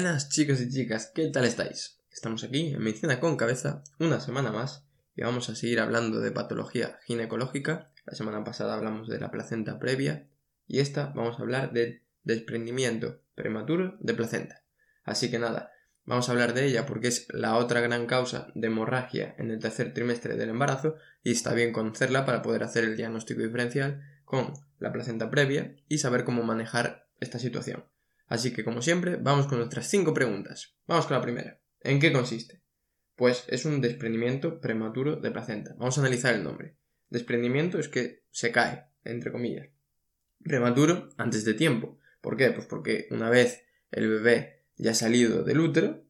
Buenas chicos y chicas, ¿qué tal estáis? Estamos aquí en Medicina con Cabeza una semana más y vamos a seguir hablando de patología ginecológica. La semana pasada hablamos de la placenta previa y esta vamos a hablar del desprendimiento prematuro de placenta. Así que nada, vamos a hablar de ella porque es la otra gran causa de hemorragia en el tercer trimestre del embarazo y está bien conocerla para poder hacer el diagnóstico diferencial con la placenta previa y saber cómo manejar esta situación. Así que, como siempre, vamos con nuestras cinco preguntas. Vamos con la primera. ¿En qué consiste? Pues es un desprendimiento prematuro de placenta. Vamos a analizar el nombre. Desprendimiento es que se cae, entre comillas. Prematuro, antes de tiempo. ¿Por qué? Pues porque una vez el bebé ya ha salido del útero,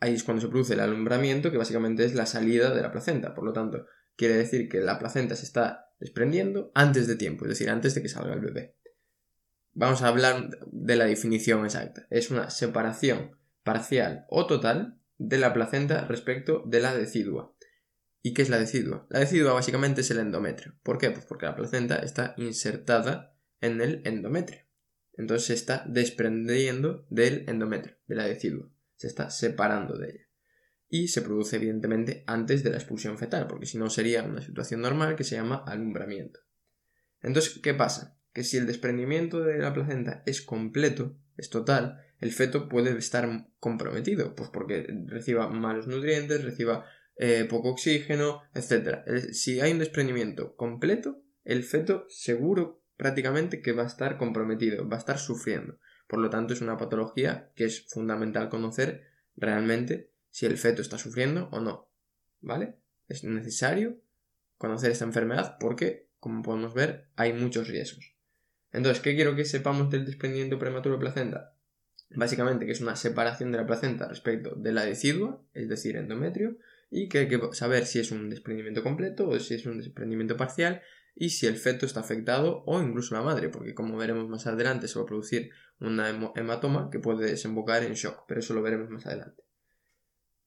ahí es cuando se produce el alumbramiento, que básicamente es la salida de la placenta. Por lo tanto, quiere decir que la placenta se está desprendiendo antes de tiempo, es decir, antes de que salga el bebé. Vamos a hablar de la definición exacta. Es una separación parcial o total de la placenta respecto de la decidua. ¿Y qué es la decidua? La decidua básicamente es el endometrio. ¿Por qué? Pues porque la placenta está insertada en el endometrio. Entonces se está desprendiendo del endometrio, de la decidua. Se está separando de ella. Y se produce evidentemente antes de la expulsión fetal, porque si no sería una situación normal que se llama alumbramiento. Entonces, ¿qué pasa? Que si el desprendimiento de la placenta es completo, es total, el feto puede estar comprometido, pues porque reciba malos nutrientes, reciba eh, poco oxígeno, etc. Si hay un desprendimiento completo, el feto seguro prácticamente que va a estar comprometido, va a estar sufriendo. Por lo tanto, es una patología que es fundamental conocer realmente si el feto está sufriendo o no. ¿Vale? Es necesario conocer esta enfermedad porque, como podemos ver, hay muchos riesgos. Entonces, ¿qué quiero que sepamos del desprendimiento prematuro de placenta? Básicamente que es una separación de la placenta respecto de la decidua, es decir, endometrio, y que hay que saber si es un desprendimiento completo o si es un desprendimiento parcial y si el feto está afectado o incluso la madre, porque como veremos más adelante se va a producir una hematoma que puede desembocar en shock, pero eso lo veremos más adelante.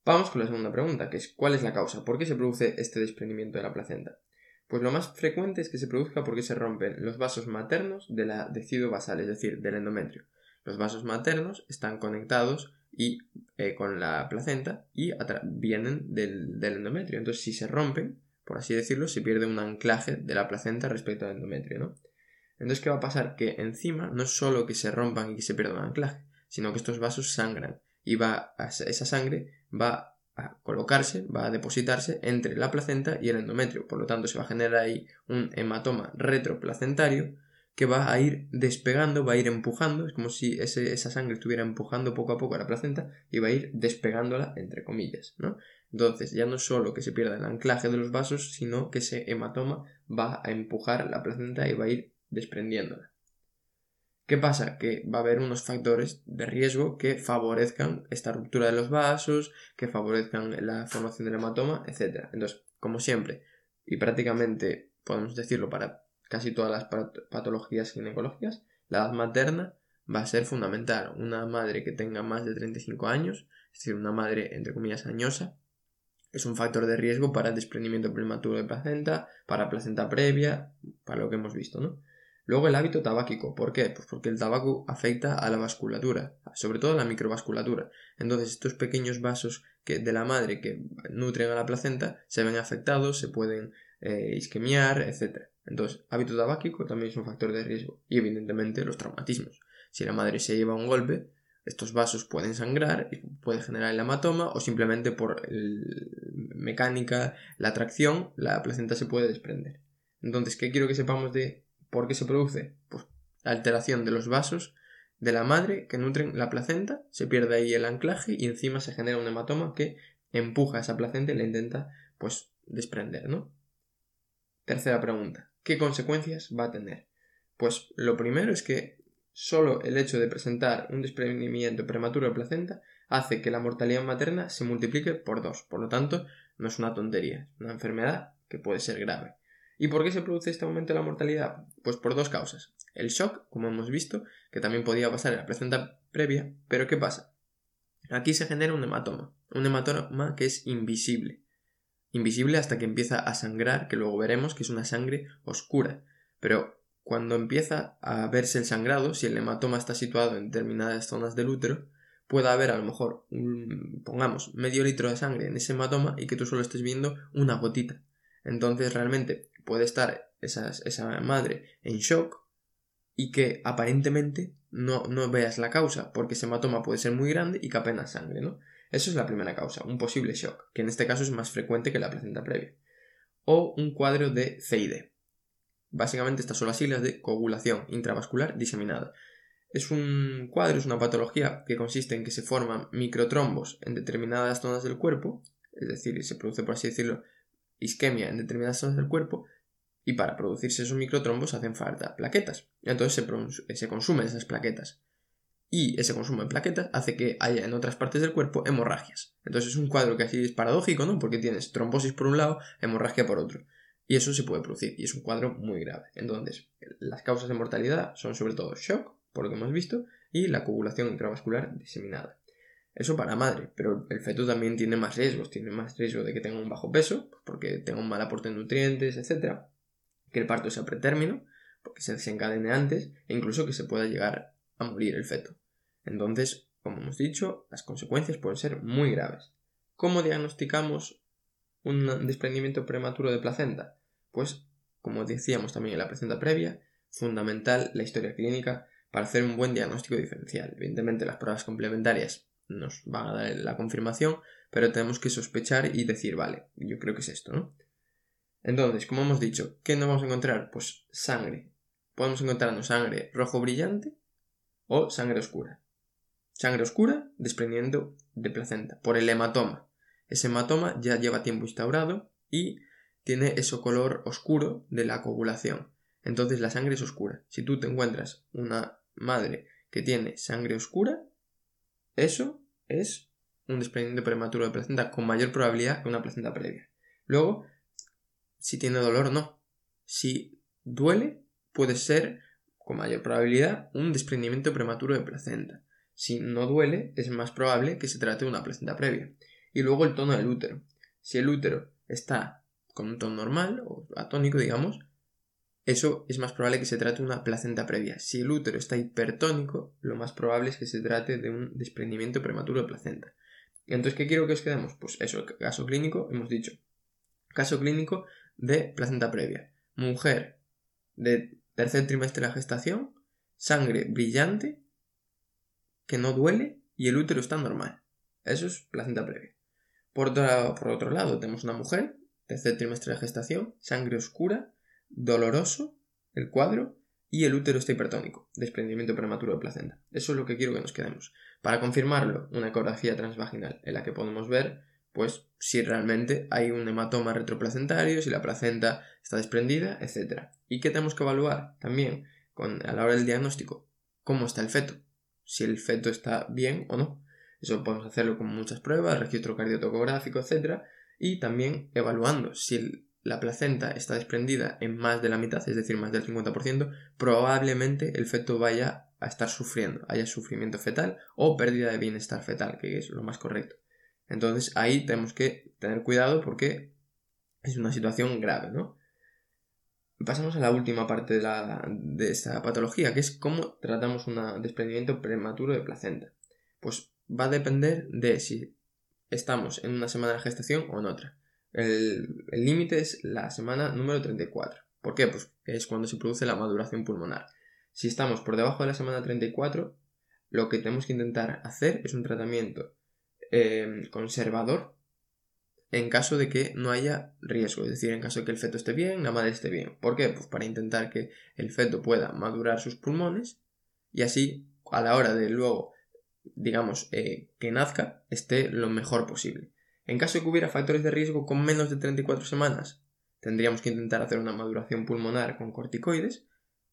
Vamos con la segunda pregunta, que es ¿cuál es la causa? ¿Por qué se produce este desprendimiento de la placenta? Pues lo más frecuente es que se produzca porque se rompen los vasos maternos de la decido basal, es decir, del endometrio. Los vasos maternos están conectados y eh, con la placenta y vienen del, del, endometrio. Entonces, si se rompen, por así decirlo, se pierde un anclaje de la placenta respecto al endometrio, ¿no? Entonces, ¿qué va a pasar? Que encima no es solo que se rompan y que se pierda un anclaje, sino que estos vasos sangran y va esa sangre va a colocarse, va a depositarse entre la placenta y el endometrio. Por lo tanto, se va a generar ahí un hematoma retroplacentario que va a ir despegando, va a ir empujando, es como si esa sangre estuviera empujando poco a poco a la placenta y va a ir despegándola, entre comillas, ¿no? Entonces, ya no solo que se pierda el anclaje de los vasos, sino que ese hematoma va a empujar la placenta y va a ir desprendiéndola. ¿Qué pasa? Que va a haber unos factores de riesgo que favorezcan esta ruptura de los vasos, que favorezcan la formación del hematoma, etc. Entonces, como siempre, y prácticamente podemos decirlo para casi todas las patologías ginecológicas, la edad materna va a ser fundamental. Una madre que tenga más de 35 años, es decir, una madre entre comillas añosa, es un factor de riesgo para el desprendimiento prematuro de placenta, para placenta previa, para lo que hemos visto, ¿no? Luego el hábito tabáquico. ¿Por qué? Pues porque el tabaco afecta a la vasculatura, sobre todo a la microvasculatura. Entonces estos pequeños vasos que, de la madre que nutren a la placenta se ven afectados, se pueden eh, isquemiar, etc. Entonces, hábito tabáquico también es un factor de riesgo. Y evidentemente los traumatismos. Si la madre se lleva un golpe, estos vasos pueden sangrar y puede generar el hematoma o simplemente por mecánica, la atracción, la placenta se puede desprender. Entonces, ¿qué quiero que sepamos de ¿Por qué se produce? Pues alteración de los vasos de la madre que nutren la placenta, se pierde ahí el anclaje y encima se genera un hematoma que empuja a esa placenta y la intenta pues desprender, ¿no? Tercera pregunta, ¿qué consecuencias va a tener? Pues lo primero es que solo el hecho de presentar un desprendimiento prematuro de placenta hace que la mortalidad materna se multiplique por dos, por lo tanto no es una tontería, es una enfermedad que puede ser grave. ¿Y por qué se produce este aumento de la mortalidad? Pues por dos causas. El shock, como hemos visto, que también podía pasar en la placenta previa, pero ¿qué pasa? Aquí se genera un hematoma, un hematoma que es invisible. Invisible hasta que empieza a sangrar, que luego veremos que es una sangre oscura. Pero cuando empieza a verse el sangrado, si el hematoma está situado en determinadas zonas del útero, pueda haber a lo mejor, pongamos, medio litro de sangre en ese hematoma y que tú solo estés viendo una gotita. Entonces realmente puede estar esa madre en shock y que aparentemente no, no veas la causa, porque ese hematoma puede ser muy grande y que apenas sangre, ¿no? Eso es la primera causa, un posible shock, que en este caso es más frecuente que la placenta previa. O un cuadro de CID. Básicamente estas son las siglas de coagulación intravascular diseminada. Es un cuadro, es una patología que consiste en que se forman microtrombos en determinadas zonas del cuerpo, es decir, se produce, por así decirlo, isquemia en determinadas zonas del cuerpo, y para producirse esos microtrombos hacen falta plaquetas. Entonces se, se consumen esas plaquetas. Y ese consumo de plaquetas hace que haya en otras partes del cuerpo hemorragias. Entonces es un cuadro que así es paradójico, ¿no? Porque tienes trombosis por un lado, hemorragia por otro. Y eso se puede producir, y es un cuadro muy grave. Entonces, las causas de mortalidad son sobre todo shock, por lo que hemos visto, y la coagulación intravascular diseminada. Eso para madre, pero el feto también tiene más riesgos, tiene más riesgo de que tenga un bajo peso, porque tenga un mal aporte de nutrientes, etc que el parto sea pretérmino, porque se desencadene antes, e incluso que se pueda llegar a morir el feto. Entonces, como hemos dicho, las consecuencias pueden ser muy graves. ¿Cómo diagnosticamos un desprendimiento prematuro de placenta? Pues, como decíamos también en la placenta previa, fundamental la historia clínica para hacer un buen diagnóstico diferencial. Evidentemente las pruebas complementarias nos van a dar la confirmación, pero tenemos que sospechar y decir, vale, yo creo que es esto, ¿no? Entonces, como hemos dicho, ¿qué nos vamos a encontrar? Pues sangre. Podemos encontrarnos sangre rojo brillante o sangre oscura. Sangre oscura desprendiendo de placenta por el hematoma. Ese hematoma ya lleva tiempo instaurado y tiene ese color oscuro de la coagulación. Entonces la sangre es oscura. Si tú te encuentras una madre que tiene sangre oscura, eso es un desprendimiento prematuro de placenta con mayor probabilidad que una placenta previa. Luego, si tiene dolor, no. Si duele, puede ser, con mayor probabilidad, un desprendimiento prematuro de placenta. Si no duele, es más probable que se trate de una placenta previa. Y luego el tono del útero. Si el útero está con un tono normal, o atónico, digamos, eso es más probable que se trate de una placenta previa. Si el útero está hipertónico, lo más probable es que se trate de un desprendimiento prematuro de placenta. Entonces, ¿qué quiero que os quedemos? Pues eso, caso clínico, hemos dicho. Caso clínico, de placenta previa. Mujer de tercer trimestre de la gestación, sangre brillante, que no duele y el útero está normal. Eso es placenta previa. Por otro, por otro lado, tenemos una mujer, tercer trimestre de gestación, sangre oscura, doloroso, el cuadro, y el útero está hipertónico, desprendimiento prematuro de placenta. Eso es lo que quiero que nos quedemos. Para confirmarlo, una ecografía transvaginal en la que podemos ver pues si realmente hay un hematoma retroplacentario, si la placenta está desprendida, etc. ¿Y qué tenemos que evaluar también con, a la hora del diagnóstico? ¿Cómo está el feto? Si el feto está bien o no. Eso podemos hacerlo con muchas pruebas, registro cardiotocográfico, etc. Y también evaluando si la placenta está desprendida en más de la mitad, es decir, más del 50%, probablemente el feto vaya a estar sufriendo, haya sufrimiento fetal o pérdida de bienestar fetal, que es lo más correcto. Entonces ahí tenemos que tener cuidado porque es una situación grave, ¿no? Pasamos a la última parte de, la, de esta patología, que es cómo tratamos un desprendimiento prematuro de placenta. Pues va a depender de si estamos en una semana de gestación o en otra. El límite es la semana número 34. ¿Por qué? Pues es cuando se produce la maduración pulmonar. Si estamos por debajo de la semana 34, lo que tenemos que intentar hacer es un tratamiento Em, conservador en caso de que no haya riesgo, es decir, en caso de que el feto esté bien, la madre esté bien. ¿Por qué? Pues para intentar que el feto pueda madurar sus pulmones y así a la hora de luego, digamos, eh, que nazca, esté lo mejor posible. En caso de que hubiera factores de riesgo con menos de 34 semanas, tendríamos que intentar hacer una maduración pulmonar con corticoides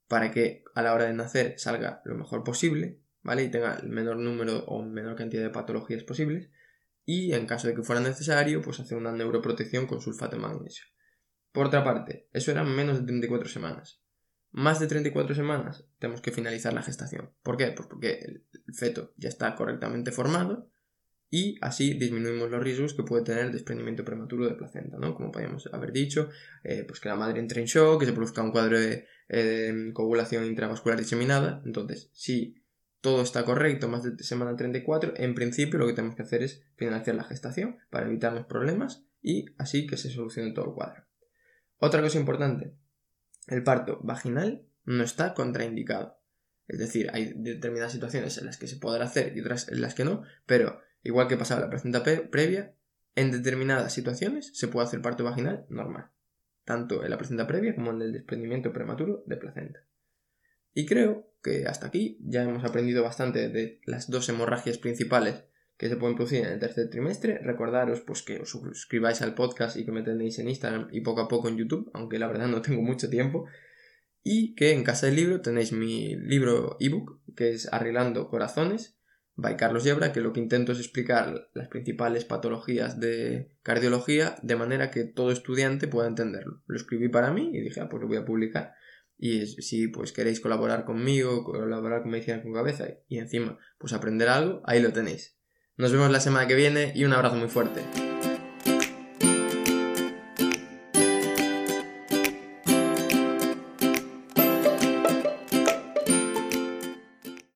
para que a la hora de nacer salga lo mejor posible ¿vale? Y tenga el menor número o menor cantidad de patologías posibles. Y en caso de que fuera necesario, pues hacer una neuroprotección con sulfato de magnesio. Por otra parte, eso eran menos de 34 semanas. Más de 34 semanas tenemos que finalizar la gestación. ¿Por qué? Pues porque el feto ya está correctamente formado y así disminuimos los riesgos que puede tener el desprendimiento prematuro de placenta, ¿no? Como podríamos haber dicho, eh, pues que la madre entre en shock, que se produzca un cuadro de, de coagulación intravascular diseminada. Entonces, si todo está correcto, más de semana 34, en principio lo que tenemos que hacer es finalizar la gestación para evitarnos problemas y así que se solucione todo el cuadro. Otra cosa importante, el parto vaginal no está contraindicado. Es decir, hay determinadas situaciones en las que se podrá hacer y otras en las que no, pero igual que pasaba la placenta previa, en determinadas situaciones se puede hacer parto vaginal normal, tanto en la placenta previa como en el desprendimiento prematuro de placenta. Y creo que hasta aquí ya hemos aprendido bastante de las dos hemorragias principales que se pueden producir en el tercer trimestre. Recordaros pues que os suscribáis al podcast y que me tenéis en Instagram y poco a poco en YouTube, aunque la verdad no tengo mucho tiempo. Y que en casa del libro tenéis mi libro ebook, que es Arreglando Corazones, by Carlos Yebra, que lo que intento es explicar las principales patologías de cardiología de manera que todo estudiante pueda entenderlo. Lo escribí para mí y dije, ah, pues lo voy a publicar. Y si pues queréis colaborar conmigo, colaborar con Medicina con Cabeza y encima pues aprender algo, ahí lo tenéis. Nos vemos la semana que viene y un abrazo muy fuerte.